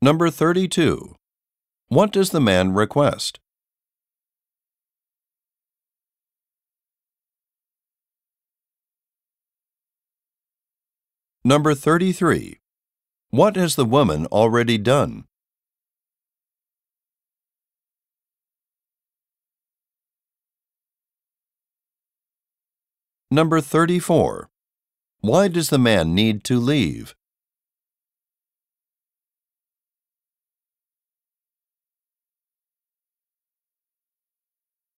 Number 32. What does the man request? Number 33. What has the woman already done? Number 34. Why does the man need to leave?